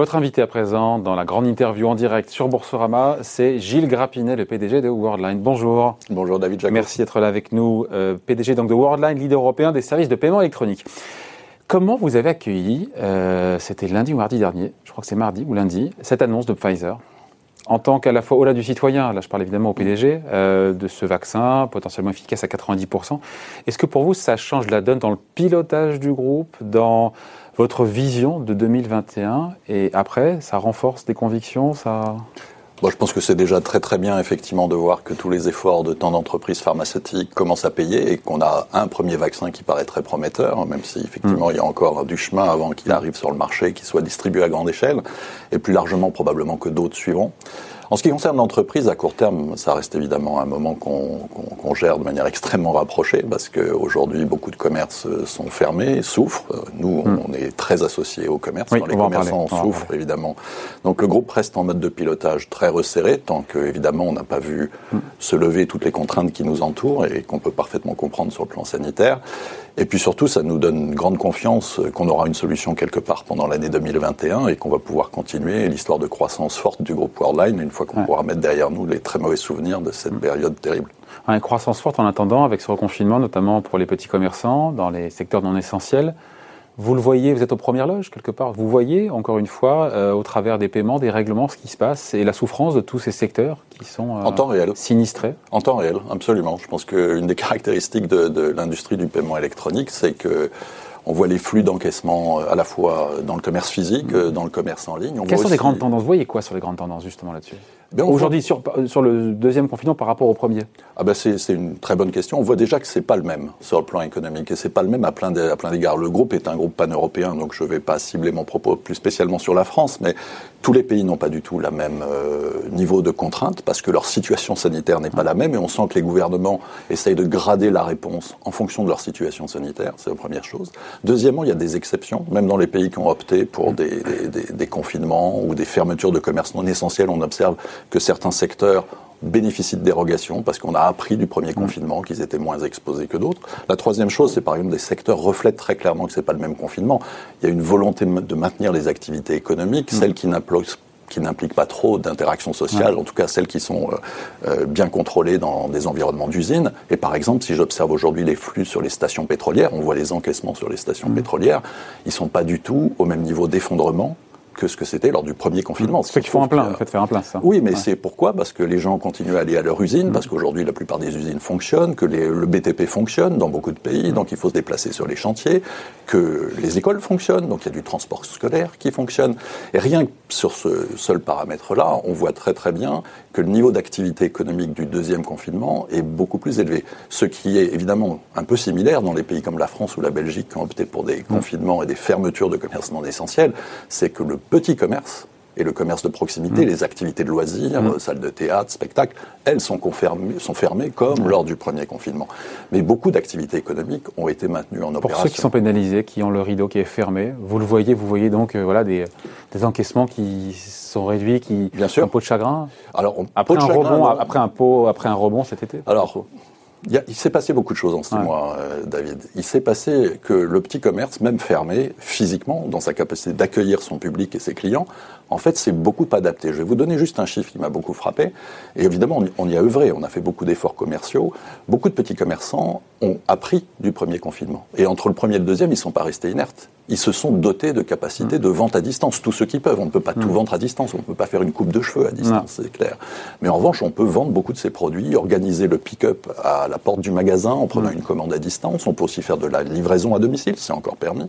Votre invité à présent dans la grande interview en direct sur Boursorama, c'est Gilles Grappinet, le PDG de Worldline. Bonjour. Bonjour David Jacob. Merci d'être là avec nous. Euh, PDG donc de Worldline, leader européen des services de paiement électronique. Comment vous avez accueilli, euh, c'était lundi ou mardi dernier, je crois que c'est mardi ou lundi, cette annonce de Pfizer? En tant qu'à la fois au-delà du citoyen, là je parle évidemment au PDG, euh, de ce vaccin potentiellement efficace à 90%. Est-ce que pour vous ça change la donne dans le pilotage du groupe, dans votre vision de 2021 et après, ça renforce des convictions, ça je pense que c'est déjà très très bien effectivement de voir que tous les efforts de tant d'entreprises pharmaceutiques commencent à payer et qu'on a un premier vaccin qui paraît très prometteur, même si effectivement mm. il y a encore du chemin avant qu'il arrive sur le marché, qu'il soit distribué à grande échelle, et plus largement probablement que d'autres suivront. En ce qui concerne l'entreprise, à court terme, ça reste évidemment un moment qu'on gère de manière extrêmement rapprochée, parce qu'aujourd'hui, beaucoup de commerces sont fermés, souffrent. Nous, hmm. on est très associés au commerce. les commerçants souffrent, évidemment. Donc le groupe reste en mode de pilotage très resserré, tant qu'évidemment, on n'a pas vu hmm. se lever toutes les contraintes qui nous entourent et qu'on peut parfaitement comprendre sur le plan sanitaire. Et puis surtout, ça nous donne une grande confiance qu'on aura une solution quelque part pendant l'année 2021 et qu'on va pouvoir continuer l'histoire de croissance forte du groupe Worldline une fois qu'on pourra mettre derrière nous les très mauvais souvenirs de cette mm. période terrible. Une croissance forte en attendant avec ce reconfinement, notamment pour les petits commerçants, dans les secteurs non essentiels. Vous le voyez, vous êtes aux premières loges quelque part. Vous voyez encore une fois, euh, au travers des paiements, des règlements, ce qui se passe et la souffrance de tous ces secteurs qui sont euh, en temps réel. sinistrés. En temps réel, absolument. Je pense qu'une des caractéristiques de, de l'industrie du paiement électronique, c'est que on voit les flux d'encaissement euh, à la fois dans le commerce physique, mm. dans le commerce en ligne. Quelles sont les grandes tendances? Vous voyez quoi sur les grandes tendances justement là-dessus? Ben, Aujourd'hui, sur, sur, le deuxième confinement par rapport au premier ah ben c'est, une très bonne question. On voit déjà que c'est pas le même sur le plan économique et c'est pas le même à plein, d'égards. Le groupe est un groupe pan-européen, donc je vais pas cibler mon propos plus spécialement sur la France, mais tous les pays n'ont pas du tout la même euh, niveau de contrainte parce que leur situation sanitaire n'est pas la même et on sent que les gouvernements essayent de grader la réponse en fonction de leur situation sanitaire. C'est la première chose. Deuxièmement, il y a des exceptions, même dans les pays qui ont opté pour des, des, des confinements ou des fermetures de commerce non essentiels. On observe que certains secteurs bénéficient de dérogations parce qu'on a appris du premier mm. confinement qu'ils étaient moins exposés que d'autres. La troisième chose, c'est par exemple des secteurs reflètent très clairement que c'est pas le même confinement. Il y a une volonté de maintenir les activités économiques, mm. celles qui n'impliquent pas trop d'interaction sociale, en tout cas celles qui sont euh, euh, bien contrôlées dans des environnements d'usine. Et par exemple, si j'observe aujourd'hui les flux sur les stations pétrolières, on voit les encaissements sur les stations mm. pétrolières, ils sont pas du tout au même niveau d'effondrement que ce que c'était lors du premier confinement. C'est qu'il faut un plein, en fait, faire un plein, ça. Oui, mais c'est pourquoi? Parce que les gens continuent à aller à leur usine, mm. parce qu'aujourd'hui la plupart des usines fonctionnent, que le BTP fonctionne dans beaucoup de pays, mm. donc il faut se déplacer sur les chantiers, que les écoles fonctionnent, donc il y a du transport scolaire qui fonctionne. Et rien que sur ce seul paramètre-là, on voit très très bien que le niveau d'activité économique du deuxième confinement est beaucoup plus élevé. Ce qui est évidemment un peu similaire dans les pays comme la France ou la Belgique qui ont opté pour des mm. confinements et des fermetures de commerces non essentiels, c'est que le petit commerce et le commerce de proximité, mm. les activités de loisirs, mm. salles de théâtre, spectacles, elles sont, sont fermées comme lors du premier confinement. Mais beaucoup d'activités économiques ont été maintenues en opération. Pour ceux qui sont pénalisés, qui ont le rideau qui est fermé, vous le voyez, vous voyez donc euh, voilà, des, des, encaissements qui sont réduits, qui Bien sûr. un pot de chagrin? Alors, après, un rebond, après, un pot, après un rebond cet été? Alors, il, s'est passé beaucoup de choses en six mois, euh, David. Il s'est passé que le petit commerce, même fermé physiquement, dans sa capacité d'accueillir son public et ses clients, en fait, c'est beaucoup adapté. Je vais vous donner juste un chiffre qui m'a beaucoup frappé. Et évidemment, on y a œuvré, on a fait beaucoup d'efforts commerciaux. Beaucoup de petits commerçants ont appris du premier confinement. Et entre le premier et le deuxième, ils ne sont pas restés inertes. Ils se sont dotés de capacités mm. de vente à distance, tous ceux qui peuvent. On ne peut pas tout mm. vendre à distance, on ne peut pas faire une coupe de cheveux à distance, c'est clair. Mais en revanche, on peut vendre beaucoup de ces produits, organiser le pick-up à la porte du magasin en prenant mm. une commande à distance. On peut aussi faire de la livraison à domicile, c'est encore permis.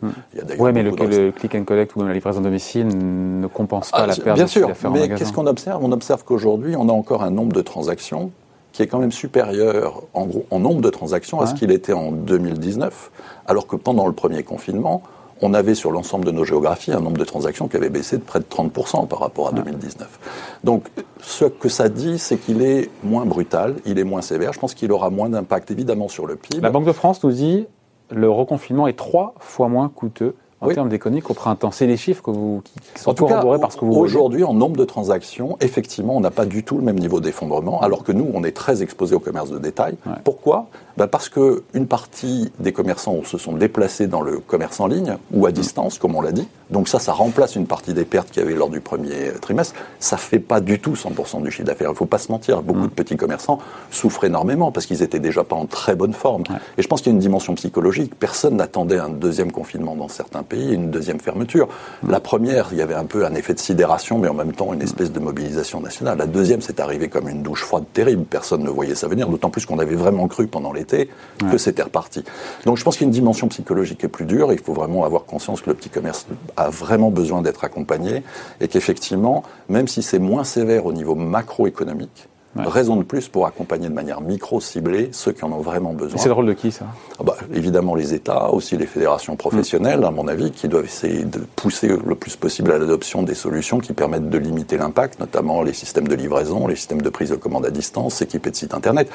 Oui, mais le, le, click and collect ou la livraison à domicile ne compense pas ah, la perte Bien sûr, mais qu'est-ce qu'on observe? On observe qu'aujourd'hui, on a encore un nombre de transactions qui est quand même supérieur en, gros, en nombre de transactions à ce qu'il était en 2019, alors que pendant le premier confinement, on avait sur l'ensemble de nos géographies un nombre de transactions qui avait baissé de près de 30% par rapport à 2019. Donc ce que ça dit, c'est qu'il est moins brutal, il est moins sévère. Je pense qu'il aura moins d'impact évidemment sur le PIB. La Banque de France nous dit le reconfinement est trois fois moins coûteux en termes d'économie qu'au printemps. C'est les chiffres que vous, qui sont en tout cas, parce que vous Aujourd'hui, en nombre de transactions, effectivement, on n'a pas du tout le même niveau d'effondrement, alors que nous, on est très exposé au commerce de détail. Pourquoi? Ben Parce qu'une partie des commerçants se sont déplacés dans le commerce en ligne ou à distance, comme on l'a dit. Donc ça, ça remplace une partie des pertes qu'il y avait lors du premier trimestre. Ça fait pas du tout 100% du chiffre d'affaires. Il faut pas se mentir. Beaucoup mm. de petits commerçants souffrent énormément parce qu'ils étaient déjà pas en très bonne forme. Et je pense qu'il y a une dimension psychologique. Personne n'attendait un deuxième confinement dans certains pays, une deuxième fermeture. Mm. La première, il y avait un peu un effet de sidération, mais en même temps une espèce de mobilisation nationale. La deuxième, c'est arrivé comme une douche froide terrible. Personne ne voyait ça venir, d'autant plus qu'on avait vraiment cru pendant l'été que c'était reparti. Donc je pense qu'il y a une dimension psychologique qui est plus dure. Il faut vraiment avoir conscience que le petit commerce a vraiment besoin d'être accompagné et qu'effectivement, même si c'est moins sévère au niveau macroéconomique, Raison de plus pour accompagner de manière micro-ciblée ceux qui en ont vraiment besoin. C'est le rôle de qui ça? Ah bah, Évidemment les États, aussi les fédérations professionnelles, à mon avis, qui doivent essayer de pousser le plus possible à l'adoption des solutions qui permettent de limiter l'impact, notamment les systèmes de livraison, les systèmes de prise de commande à distance, équipés de sites Internet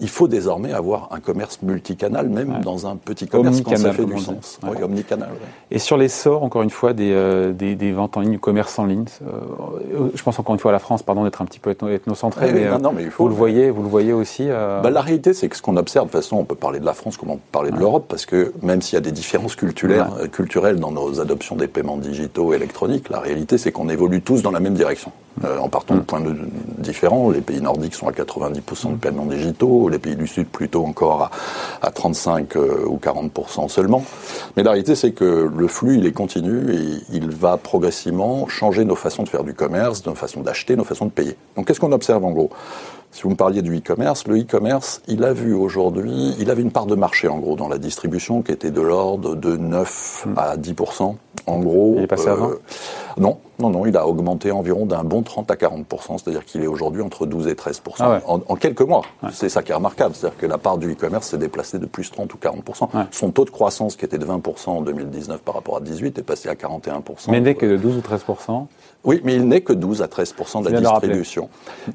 il faut désormais avoir un commerce multicanal, même dans un petit commerce, quand ça fait du sens. Oui, omnicanal. Et sur l'essor, encore une fois, des, euh, des, des, ventes en ligne, du commerce en ligne, euh, je pense encore une fois à la France, pardon d'être un petit peu ethnocentré, mais, non, mais il faut, vous, le voyez, vous le voyez aussi euh, bah, La réalité, c'est que ce qu'on observe, de toute façon, on peut parler de la France comme on peut parler de l'Europe, parce que même s'il y a des différences culturelles, culturelles dans nos adoptions des paiements digitaux électroniques, la réalité, c'est qu'on évolue tous dans la même direction. en partant de points de, différents, les pays nordiques sont à 90% de paiements digitaux, les pays du Sud plutôt encore à, 35 euh, ou 40% seulement. Mais la réalité, c'est que le flux, il est continu et il va progressivement changer nos façons de faire du commerce, nos façons d'acheter, nos façons de payer. Donc qu'est-ce qu'on observe en gros? Si vous me parliez du e-commerce, le e-commerce, il a vu aujourd'hui, il avait une part de marché en gros dans la distribution qui était de l'ordre de 9 hmm. à 10% en gros. Il est passé à 20 euh, Non, non, non, il a augmenté environ d'un bon 30 à 40% c'est-à-dire qu'il est aujourd'hui entre 12 et 13 ah en, quelques mois. C'est ça qui est remarquable, c'est-à-dire que la part du e-commerce s'est déplacée de plus 30 ou 40 Son taux de croissance qui était de 20% en 2019 par rapport à 18 est passé à 41 Mais n'est que de 12 ou 13 oui, mais il n'est que 12 à 13% de la distribution.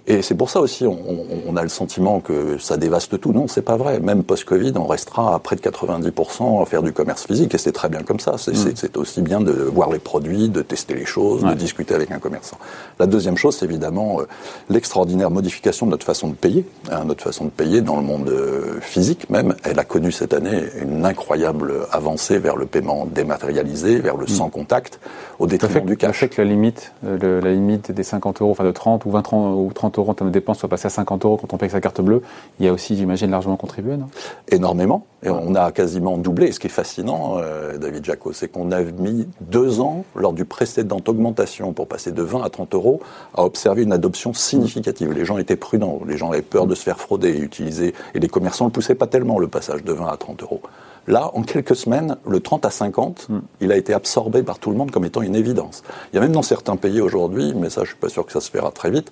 Et c'est pour ça aussi, on, a le sentiment que ça dévaste tout. Non, c'est pas vrai. Même post-Covid, on restera à près de 90% à faire du commerce physique, et c'est très bien comme ça. C'est aussi bien de voir les produits, de tester les choses, de discuter avec un commerçant. La deuxième chose, c'est évidemment euh, l'extraordinaire modification de notre façon de payer. Hein, notre façon de payer dans le monde euh, physique même, elle a connu cette année une incroyable avancée vers le paiement dématérialisé, vers le mm. sans contact, au détriment du cash. fait que la limite la limite des 50 euros, enfin de 30 ou 20 30, ou 30 euros en termes de dépenses soit passée à 50 euros quand on paye sa carte bleue, il y a aussi, j'imagine, largement contribué, non? Énormément. Et on a quasiment doublé. ce qui est fascinant, euh, David Jaco, c'est qu'on a mis deux ans, lors du précédente augmentation, pour passer de 20 à 30 euros, à observer une adoption significative. Les gens étaient prudents, les gens avaient peur de se faire frauder et utiliser, et les commerçants ne poussaient pas tellement le passage de 20 à 30 euros. Là, en quelques semaines, le 30 à 50, hmm. il a été absorbé par tout le monde comme étant une évidence. Il y a même dans certains pays aujourd'hui, mais ça je suis pas sûr que ça se fera très vite,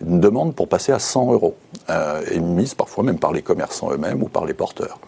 une demande pour passer à 100 euros, euh, émise parfois même par les commerçants eux-mêmes ou par les porteurs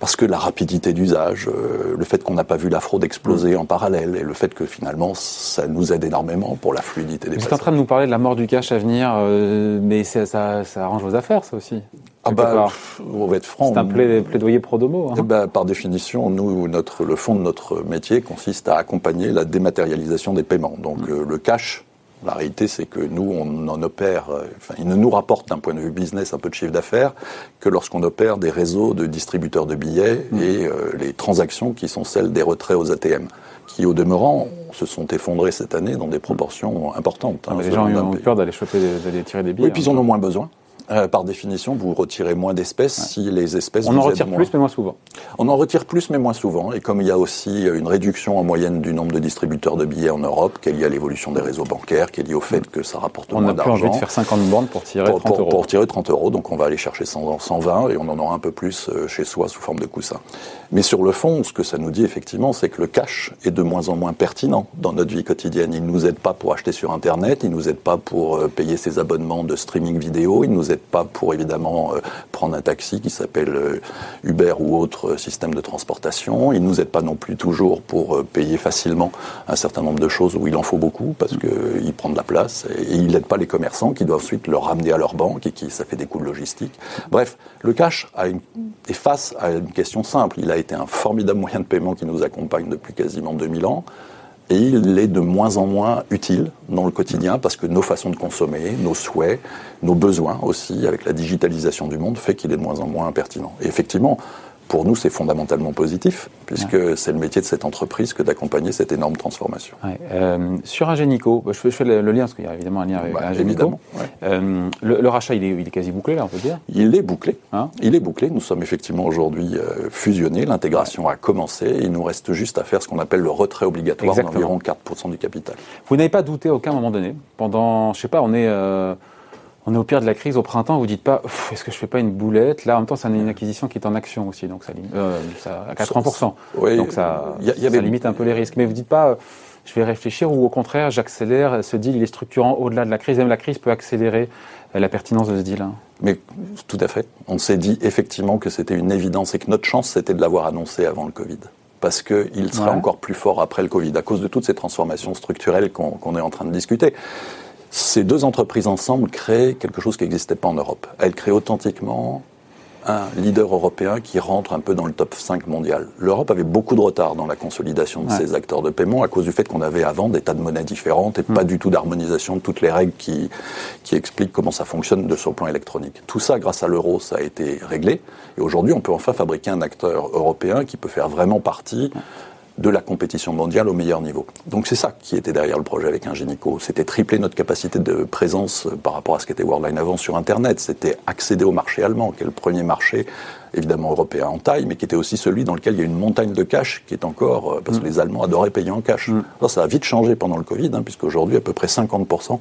parce que la rapidité d'usage, euh, le fait qu'on n'a pas vu la fraude exploser en parallèle, et le fait que finalement ça nous aide énormément pour la fluidité des Vous êtes en train de nous parler de la mort du cash à venir, euh, mais ça, ça, arrange vos affaires, ça aussi. Ah bah, on va être franc. C'est un plaidoyer pro domo. Hein. Eh ben, par définition, nous, notre, le fond de notre métier consiste à accompagner la dématérialisation des paiements. Donc mm. euh, le cash, la réalité, c'est que nous, on en opère, euh, enfin, il ne nous rapporte d'un point de vue business un peu de chiffre d'affaires que lorsqu'on opère des réseaux de distributeurs de billets mm. et euh, les transactions qui sont celles des retraits aux ATM, qui au demeurant se sont effondrés cette année dans des proportions importantes. Hein, les gens ont eu peur d'aller choper, d'aller tirer des billets. Oui, puis ils en ont moins besoin. Euh, par définition, vous retirez moins d'espèces si les espèces. On en retire plus, mais moins souvent. On en retire plus, mais moins souvent. Et comme il y a aussi une réduction en moyenne du nombre de distributeurs de billets en Europe, qui est liée à l'évolution des réseaux bancaires, qui est liée au fait que ça rapporte moins d'argent. On a plus envie de faire 50 bornes pour tirer 30 euros. Pour, tirer 30 euros, donc on va aller chercher 120 et on en aura un peu plus euh, chez soi sous forme de coussin. Mais sur le fond, ce que ça nous dit effectivement, c'est que le cash est de moins en moins pertinent dans notre vie quotidienne. Il ne nous aide pas pour acheter sur Internet, il ne nous aide pas pour euh, payer ses abonnements de streaming vidéo, il nous aide pas pour évidemment euh, prendre un taxi qui s'appelle euh, Uber ou autre euh, système de transportation. Il ne nous aide pas non plus toujours pour payer facilement un certain nombre de choses où il en faut beaucoup parce qu'il prend de la place et il n'aide pas les commerçants qui doivent ensuite le ramener à leur banque et qui ça fait des coûts de logistique. Bref, le cash est face à une question simple. Il a été un formidable moyen de paiement qui nous accompagne depuis quasiment 2000 ans et il est de moins en moins utile dans le quotidien parce que nos façons de consommer, nos souhaits, nos besoins aussi, avec la digitalisation du monde, fait qu'il est de moins en moins pertinent. Effectivement, pour nous, c'est fondamentalement positif, puisque c'est le métier de cette entreprise que d'accompagner cette énorme transformation. Euh, sur Ingenico, bah, je fais, le, lien, parce qu'il y a évidemment un lien avec bah. Euh, le, rachat, il est, quasi bouclé, là, on peut dire? Il est bouclé. Hein? Il est bouclé. Nous sommes effectivement aujourd'hui euh, fusionnés. L'intégration a commencé. Il nous reste juste à faire ce qu'on appelle le retrait obligatoire d'environ 4% du capital. Vous n'avez pas douté à aucun moment donné Pendant, je sais pas, on est on est au pire de la crise au printemps, vous dites pas, est-ce que je fais pas une boulette? Là, en même temps, c'est une acquisition qui est en action aussi, donc ça, euh, ça à 80%. donc ça, limite un peu les risques. Mais vous dites pas, je vais réfléchir, ou au contraire, j'accélère, ce deal, il est structurant au-delà de la crise. Même la crise peut accélérer euh, la pertinence de ce deal. Hein. Mais tout à fait. On s'est dit effectivement que c'était une évidence et que notre chance, c'était de l'avoir annoncé avant le Covid parce qu'il sera encore plus fort après le Covid, à cause de toutes ces transformations structurelles qu'on est en train de discuter. Ces deux entreprises ensemble créent quelque chose qui n'existait pas en Europe. Elles créent authentiquement un leader européen qui rentre un peu dans le top 5 mondial. L'Europe avait beaucoup de retard dans la consolidation de ses acteurs de paiement à cause du fait qu'on avait avant des tas de monnaies différentes et pas mm. du tout d'harmonisation de toutes les règles qui, qui expliquent comment ça fonctionne de le plan électronique. Tout ça, grâce à l'euro, ça a été réglé. Et aujourd'hui, on peut enfin fabriquer un acteur européen qui peut faire vraiment partie de la compétition mondiale au meilleur niveau. Donc c'est ça qui était derrière le projet avec Ingenico. C'était tripler notre capacité de présence euh, par rapport à ce qu'était Worldline avant sur Internet. C'était accéder au marché allemand, qui est le premier marché évidemment européen en taille, mais qui était aussi celui dans lequel il y a une montagne de cash qui est encore, euh, parce que mm. les Allemands adoraient payer en cash. Mm. ça a vite changé pendant le Covid, hein, puisqu'aujourd'hui, à peu près 50%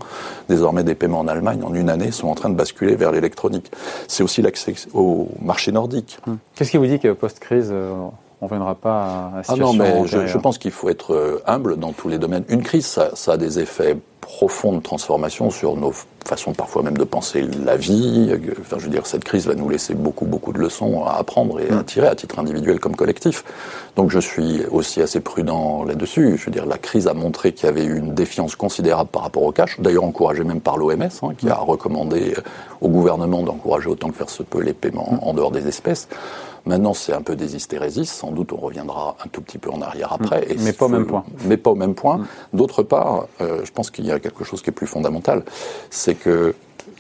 désormais des paiements en Allemagne en une année sont en train de basculer vers l'électronique. C'est aussi l'accès au marché nordique. Mm. Qu'est-ce qui vous dit que post-crise, euh, on ne viendra pas à, Ah non, mais je, pense qu'il faut être euh, humble dans tous les domaines. Une crise, ça, a des effets profonds de transformation sur nos façons parfois même de penser la vie. Enfin, je veux dire, cette crise va nous laisser beaucoup, beaucoup de leçons à apprendre et à mm. tirer à titre individuel comme collectif. Donc je suis aussi assez prudent là-dessus. Je veux dire, la crise a montré qu'il y avait eu une défiance considérable par rapport au cash, d'ailleurs encouragée même par l'OMS, hein, qui a mm. recommandé au gouvernement d'encourager autant que faire se peut les paiements mm. en dehors des espèces. Maintenant, c'est un peu des hystérésis. Sans doute, on reviendra un tout petit peu en arrière après. Mm. mais pas au même point. Mais pas au même point. Mm. D'autre part, euh, je pense qu'il y a quelque chose qui est plus fondamental. C'est que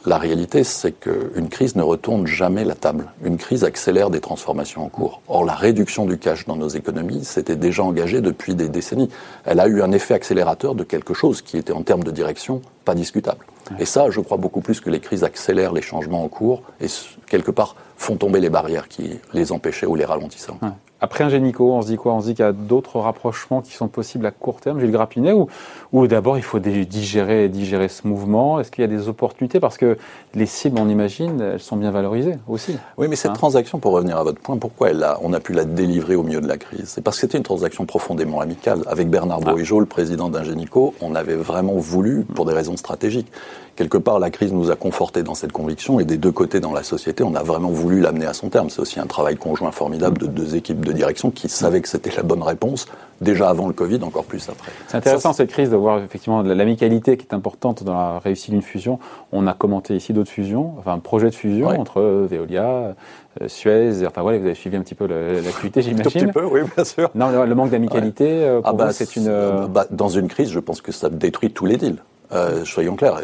la réalité, c'est qu'une crise ne retourne jamais la table. Une crise accélère des transformations en cours. Or, la réduction du cash dans nos économies s'était déjà engagée depuis des décennies. Elle a eu un effet accélérateur de quelque chose qui était, en termes de direction, pas discutable. Et ça, je crois beaucoup plus que les crises accélèrent les changements en cours et, quelque part, font tomber les barrières qui les empêchaient ou les ralentissaient. Après un génico, on se dit quoi? On se dit qu'il y a d'autres rapprochements qui sont possibles à court terme, Gilles Grapinet, ou, ou d'abord il faut digérer, digérer ce mouvement? Est-ce qu'il y a des opportunités? Parce que les cibles, on imagine, elles sont bien valorisées aussi. Oui, mais cette hein? transaction, pour revenir à votre point, pourquoi elle a, on a pu la délivrer au milieu de la crise? C'est parce que c'était une transaction profondément amicale. Avec Bernard ah. le président d'Ingenico, on avait vraiment voulu, pour des raisons stratégiques, quelque part, la crise nous a confortés dans cette conviction et des deux côtés dans la société, on a vraiment voulu l'amener à son terme. C'est aussi un travail conjoint formidable de deux équipes de direction qui savaient que c'était la bonne réponse déjà avant le Covid, encore plus après. C'est intéressant cette crise de voir effectivement l'amicalité qui est importante dans la réussite d'une fusion. On a commenté ici d'autres fusions, enfin un projet de fusion entre euh, Veolia, euh, Suez, enfin voilà, vous avez suivi un petit peu l'activité, j'imagine. Un petit peu, oui, bien sûr. Non, le, manque d'amicalité, euh, pour ah bah, c'est une. Bah, dans une crise, je pense que ça détruit tous les deals. Euh, soyons clairs,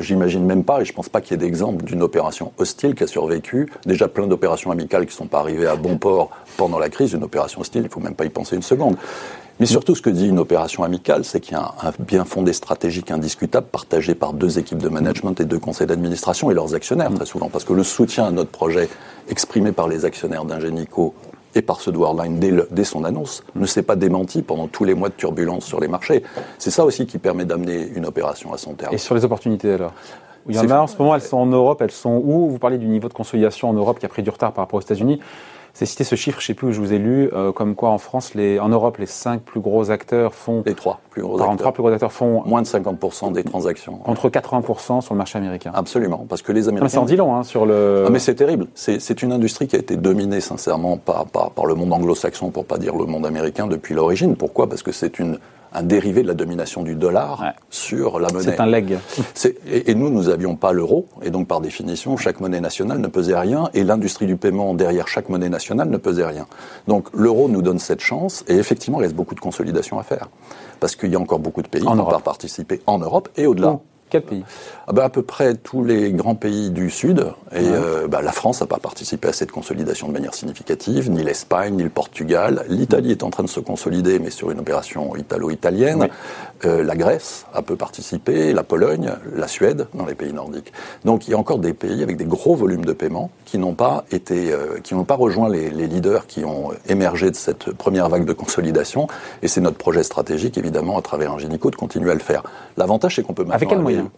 j'imagine même pas, et je pense pas qu'il y ait d'exemple d'une opération hostile qui a survécu. Déjà plein d'opérations amicales qui sont pas arrivées à bon port pendant la crise. Une opération hostile, il faut même pas y penser une seconde. Mais surtout, ce que dit une opération amicale, c'est qu'il y a un, bien fondé stratégique indiscutable partagé par deux équipes de management et deux conseils d'administration et leurs actionnaires, très souvent. Parce que le soutien à notre projet exprimé par les actionnaires d'Ingenico et par ceux de Worldline dès, dès, son annonce, ne s'est pas démenti pendant tous les mois de turbulence sur les marchés. C'est ça aussi qui permet d'amener une opération à son terme. Et sur les opportunités alors? Il y en a en ce moment, elles sont en Europe, elles sont où? Vous parlez du niveau de consolidation en Europe qui a pris du retard par rapport aux États-Unis. C'est cité ce chiffre, je ne sais plus où je vous ai lu, euh, comme quoi en France, les, en Europe, les cinq plus gros acteurs font. Les trois plus gros acteurs. Plus gros acteurs font. Moins de 50% des transactions. Contre 80% sur le marché américain. Absolument, parce que les Américains. C'est en dit long hein, sur le. Ah, mais c'est terrible. C'est une industrie qui a été dominée sincèrement par, par, par le monde anglo-saxon, pour pas dire le monde américain, depuis l'origine. Pourquoi? Parce que c'est une un dérivé de la domination du dollar sur la monnaie. C'est un leg. Et, et, nous, nous n'avions pas l'euro, et donc par définition, chaque monnaie nationale ne pesait rien, et l'industrie du paiement derrière chaque monnaie nationale ne pesait rien. Donc l'euro nous donne cette chance, et effectivement, il reste beaucoup de consolidation à faire, parce qu'il y a encore beaucoup de pays qui n'ont pas participé en Europe et au-delà. Quel pays? Ah bah, À peu près tous les grands pays du Sud. Et euh, bah, la France n'a pas participé à cette consolidation de manière significative, ni l'Espagne, ni le Portugal. L'Italie est en train de se consolider, mais sur une opération italo-italienne. Euh, la Grèce a peu participé, la Pologne, la Suède, dans les pays nordiques. Donc il y a encore des pays avec des gros volumes de paiement qui n'ont pas été, euh, qui n'ont pas rejoint les, les, leaders qui ont émergé de cette première vague de consolidation. Et c'est notre projet stratégique, évidemment, à travers Ingenico, de continuer à le faire. L'avantage, c'est qu'on peut maintenant... Avec quels moyens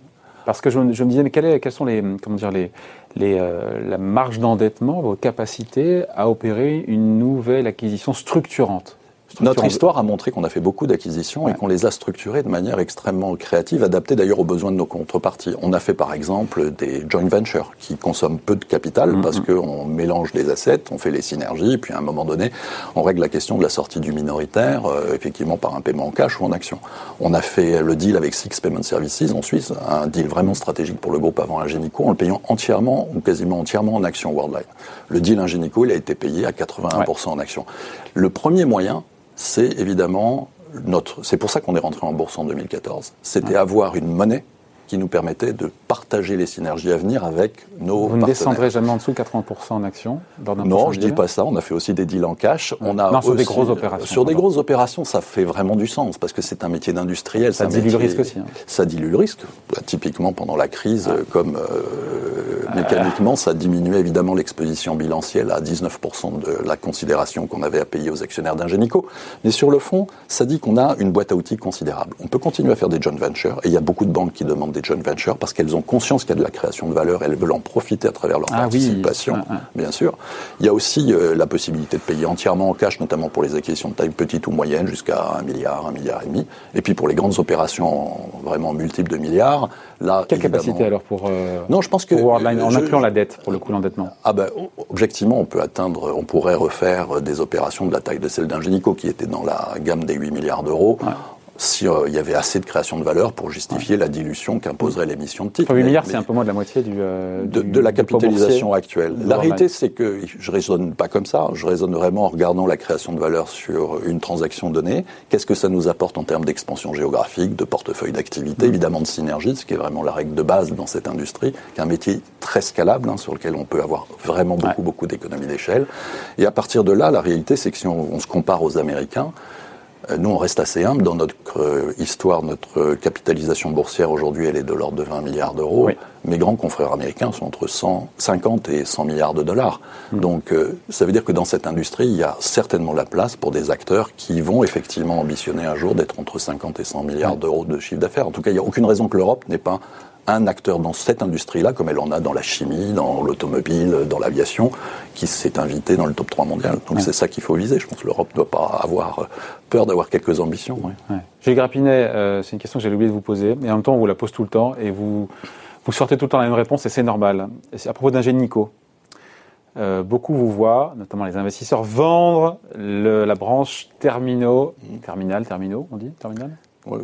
parce que je, je, me disais, mais quelle est, quelles sont les, comment dire, les, les, euh, la marge d'endettement, vos capacités à opérer une nouvelle acquisition structurante notre histoire a montré qu'on a fait beaucoup d'acquisitions et qu'on les a structurées de manière extrêmement créative, adaptée d'ailleurs aux besoins de nos contreparties. On a fait par exemple des joint ventures qui consomment peu de capital mm-hmm. parce qu'on mélange les assets, on fait les synergies, puis à un moment donné, on règle la question de la sortie du minoritaire, euh, effectivement par un paiement en cash ou en action. On a fait le deal avec Six Payment Services en Suisse, un deal vraiment stratégique pour le groupe avant Ingenico, en le payant entièrement ou quasiment entièrement en action Worldline. Le deal Ingenico, il a été payé à 81% en action. Le premier moyen, c'est évidemment notre. C'est pour ça qu'on est rentré en bourse en 2014. C'était avoir une monnaie qui nous permettait de partager les synergies à venir avec nos Vous ne descendrez jamais en dessous de 80% en actions Non, je ne dis pas ça. On a fait aussi des deals en cash. On a non, sur des grosses opérations. Sur des grosses opérations, ça fait vraiment du sens parce que c'est un métier d'industriel. Ça dilue le risque aussi. Hein. Ça dilue le risque. Bah, typiquement pendant la crise, comme euh, mécaniquement, ça diminuait évidemment l'exposition bilancielle à 19% de la considération qu'on avait à payer aux actionnaires d'Ingenico. Mais sur le fond, ça dit qu'on a une boîte à outils considérable. On peut continuer à faire des joint ventures et il y a beaucoup de banques qui demandent des joint ventures parce qu'elles ont conscience qu'il y a de la création de valeur, elles veulent en profiter à travers leur ah participation, ah, ah. bien sûr. Il y a aussi euh, la possibilité de payer entièrement en cash, notamment pour les acquisitions de taille petite ou moyenne, jusqu'à un milliard, un milliard et demi. Et puis pour les grandes opérations vraiment multiples de milliards, là. Quelle capacité alors pour, euh, non, je pense que, Worldline, en incluant la dette pour le coup l'endettement? Ah ben, objectivement, on peut atteindre, on pourrait refaire des opérations de la taille de celle d'Ingenico qui était dans la gamme des 8 milliards d'euros s'il euh, y avait assez de création de valeur pour justifier la dilution qu'imposerait l'émission de titres. 8 milliards, c'est un peu moins de la moitié du, euh, de, la capitalisation actuelle. La réalité, c'est que je raisonne pas comme ça. Je raisonne vraiment en regardant la création de valeur sur une transaction donnée. Qu'est-ce que ça nous apporte en termes d'expansion géographique, de portefeuille d'activité, mm. évidemment de synergie, ce qui est vraiment la règle de base dans cette industrie, qui est un métier très scalable, hein, sur lequel on peut avoir vraiment beaucoup, beaucoup d'économies d'échelle. Et à partir de là, la réalité, c'est que si on se compare aux Américains, nous, on reste assez humble dans notre euh, histoire. Notre capitalisation boursière aujourd'hui, elle est de l'ordre de 20 milliards d'euros. Mes grands confrères américains sont entre 150 et 100 milliards de dollars. Hmm. Donc, euh, ça veut dire que dans cette industrie, il y a certainement la place pour des acteurs qui vont effectivement ambitionner un jour d'être entre 50 et 100 milliards d'euros de chiffre d'affaires. En tout cas, il n'y a aucune raison que l'Europe n'ait pas un acteur dans cette industrie-là, comme elle en a dans la chimie, dans l'automobile, dans l'aviation, qui s'est invité dans le top 3 mondial. Donc c'est ça qu'il faut viser. Je pense que l'Europe ne doit pas avoir peur d'avoir quelques ambitions. Ouais. Gilles Grapinet, euh, c'est une question que j'ai oublié de vous poser, et en même temps on vous la pose tout le temps, et vous, vous sortez tout le temps la même réponse, et c'est normal. à propos d'Ingenico. Euh, beaucoup vous voient, notamment les investisseurs, vendre la branche terminaux, terminal, terminaux, on dit terminal?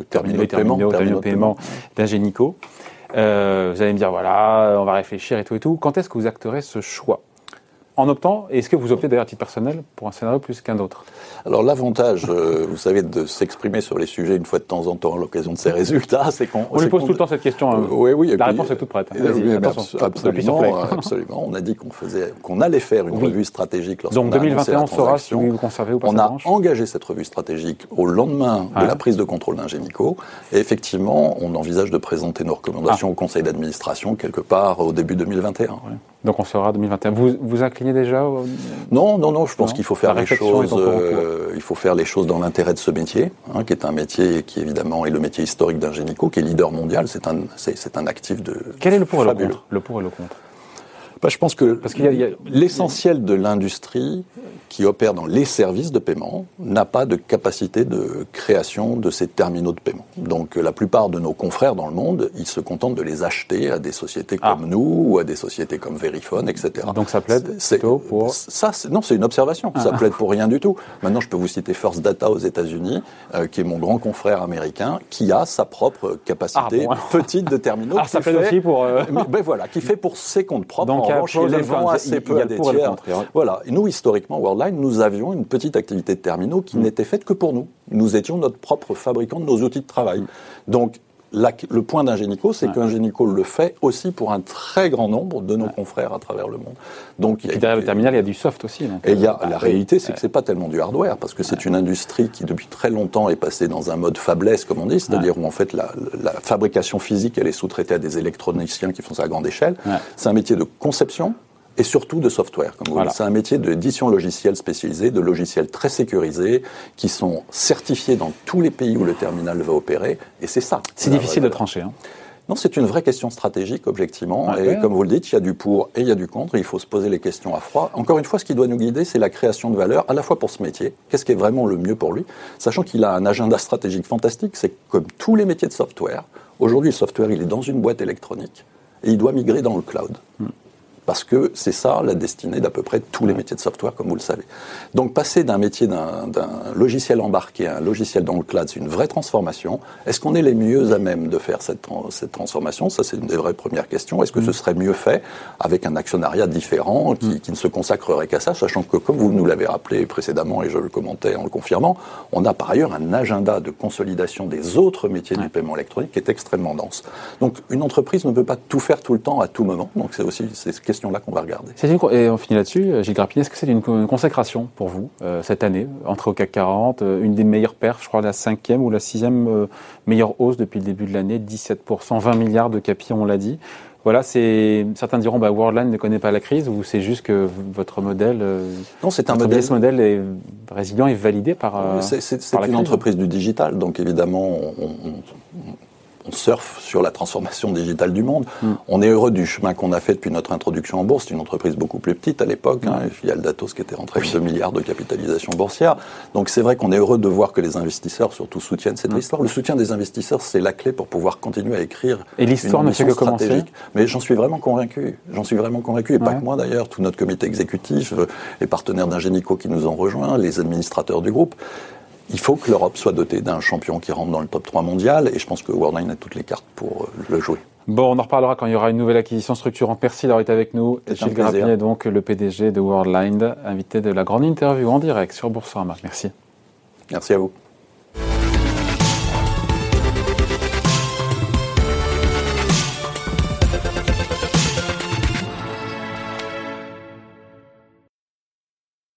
Terminaux, terminaux, terminaux, paiement d'Ingenico. Euh, vous allez me dire, voilà, on va réfléchir et tout et tout. Quand est-ce que vous acterez ce choix? En optant, est-ce que vous optez d'ailleurs à titre personnel pour un scénario plus qu'un autre? Alors l'avantage, euh, vous savez, de s'exprimer sur les sujets une fois de temps en temps à l'occasion de ces résultats, c'est qu'on... On lui pose tout le temps cette question. Hein. oui, oui. La réponse est toute prête. Oui, absolument, absolument. On a dit qu'on faisait, qu'on allait faire une revue stratégique. Donc 2021, on saura si vous conservez ou pas On a engagé cette revue stratégique au lendemain de la prise de contrôle d'Ingenico. Et effectivement, on envisage de présenter nos recommandations ah. au conseil d'administration quelque part au début 2021. Donc on sera 2021. Vous vous inclinez déjà Non, non, non. Je pense qu'il faut faire les choses. Euh, il faut faire les choses dans l'intérêt de ce métier, hein, qui est un métier qui évidemment est le métier historique d'Ingenico, qui est leader mondial. C'est un, c'est, un actif de. Quel est le pour et le contre? Le pour et le contre? Bah, je pense que l'essentiel de l'industrie qui opère dans les services de paiement n'a pas de capacité de création de ces terminaux de paiement. Donc la plupart de nos confrères dans le monde, ils se contentent de les acheter à des sociétés ah. comme nous ou à des sociétés comme Verifone, etc. Donc ça plaide plutôt pour... Ça, non, c'est une observation. Ça ah. plaide pour rien du tout. Maintenant, je peux vous citer First Data aux États-Unis, euh, qui est mon grand confrère américain, qui a sa propre capacité ah, petite de terminaux. Ah, ça plaide aussi pour... Euh, ben voilà, qui fait pour ses comptes propres. Donc, revanche, il les vend assez peu à des tiers. Voilà. Et nous, historiquement, Worldline, nous avions une petite activité de terminaux qui mm. n'était faite que pour nous. Nous étions notre propre fabricant de nos outils de travail. Donc, le point d'Ingenico, c'est qu'Ingenico le fait aussi pour un très grand nombre de nos confrères à travers le monde. Donc, y a, derrière le terminal, il y a du soft aussi. et il y a, la réalité, c'est que c'est pas tellement du hardware, parce que c'est une industrie qui, depuis très longtemps, est passée dans un mode faiblesse, comme on dit, c'est-à-dire où, en fait, la, la, fabrication physique, elle est sous-traitée à des électroniciens qui font ça à grande échelle. C'est un métier de conception, et surtout de software. Comme voilà. C'est un métier d'édition logicielle spécialisée, de logiciels très sécurisés, qui sont certifiés dans tous les pays où le terminal va opérer, et c'est ça. C'est difficile de trancher. Hein. Non, c'est une vraie question stratégique, objectivement. et comme vous le dites, il y a du pour et il y a du contre. il faut se poser les questions à froid. Encore une fois, ce qui doit nous guider, c'est la création de valeur, à la fois pour ce métier, qu'est-ce qui est vraiment le mieux pour lui, sachant qu'il a un agenda stratégique fantastique. C'est comme tous les métiers de software. Aujourd'hui, le software, il est dans une boîte électronique et il doit migrer dans le cloud. Hmm. Parce que c'est ça la destinée d'à peu près tous les métiers de software, comme vous le savez. Donc passer d'un métier d'un logiciel embarqué à un logiciel dans le cloud, c'est une vraie transformation. Est-ce qu'on est les mieux à même de faire cette, cette transformation? Ça, c'est une des vraies premières questions. Est-ce que ce mm. serait mieux fait avec un actionnariat différent qui, mm. qui ne se consacrerait qu'à ça, sachant que, comme vous nous l'avez rappelé précédemment, et je le commentais en le confirmant, on a par ailleurs un agenda de consolidation des autres métiers du paiement électronique qui est extrêmement dense. Donc une entreprise ne peut pas tout faire tout le temps à tout moment. Donc c'est aussi c'est là qu'on va regarder. et on finit là-dessus, euh, Gilles Grappinet, est-ce que c'est une, consécration pour vous euh, cette année, entre au CAC 40, euh, une des meilleures perfs, je crois la cinquième ou la sixième meilleure hausse depuis le début de l'année, 17%, 20 milliards de capi, on l'a dit. Voilà, c'est certains diront bah, Worldline ne connaît pas la crise ou c'est juste que votre modèle non c'est un modèle modèle est résilient et validé par c'est une entreprise du digital donc évidemment on, on surfe sur la transformation digitale du monde. Mm. On est heureux du chemin qu'on a fait depuis notre introduction en bourse. C'est une entreprise beaucoup plus petite à l'époque, hein, filiale d'Atos qui était rentrée avec 2 milliards de capitalisation boursière. Donc c'est vrai qu'on est heureux de voir que les investisseurs surtout soutiennent cette mm. histoire. Le soutien des investisseurs, c'est la clé pour pouvoir continuer à écrire. Et l'histoire ne fait que commencer. Mais j'en suis vraiment convaincu. J'en suis vraiment convaincu. Et pas que moi d'ailleurs, tout notre comité exécutif, euh, les partenaires d'Ingenico qui nous ont rejoints, les administrateurs du groupe il faut que l'Europe soit dotée d'un champion qui rentre dans le top 3 mondial, et je pense que Worldline a toutes les cartes pour euh, le jouer. Bon, on en reparlera quand il y aura une nouvelle acquisition structurante. Merci d'avoir été avec nous. Gilles Grappinet, donc le PDG de Worldline, invité de la grande interview en direct sur Boursorama. Merci. Merci à vous.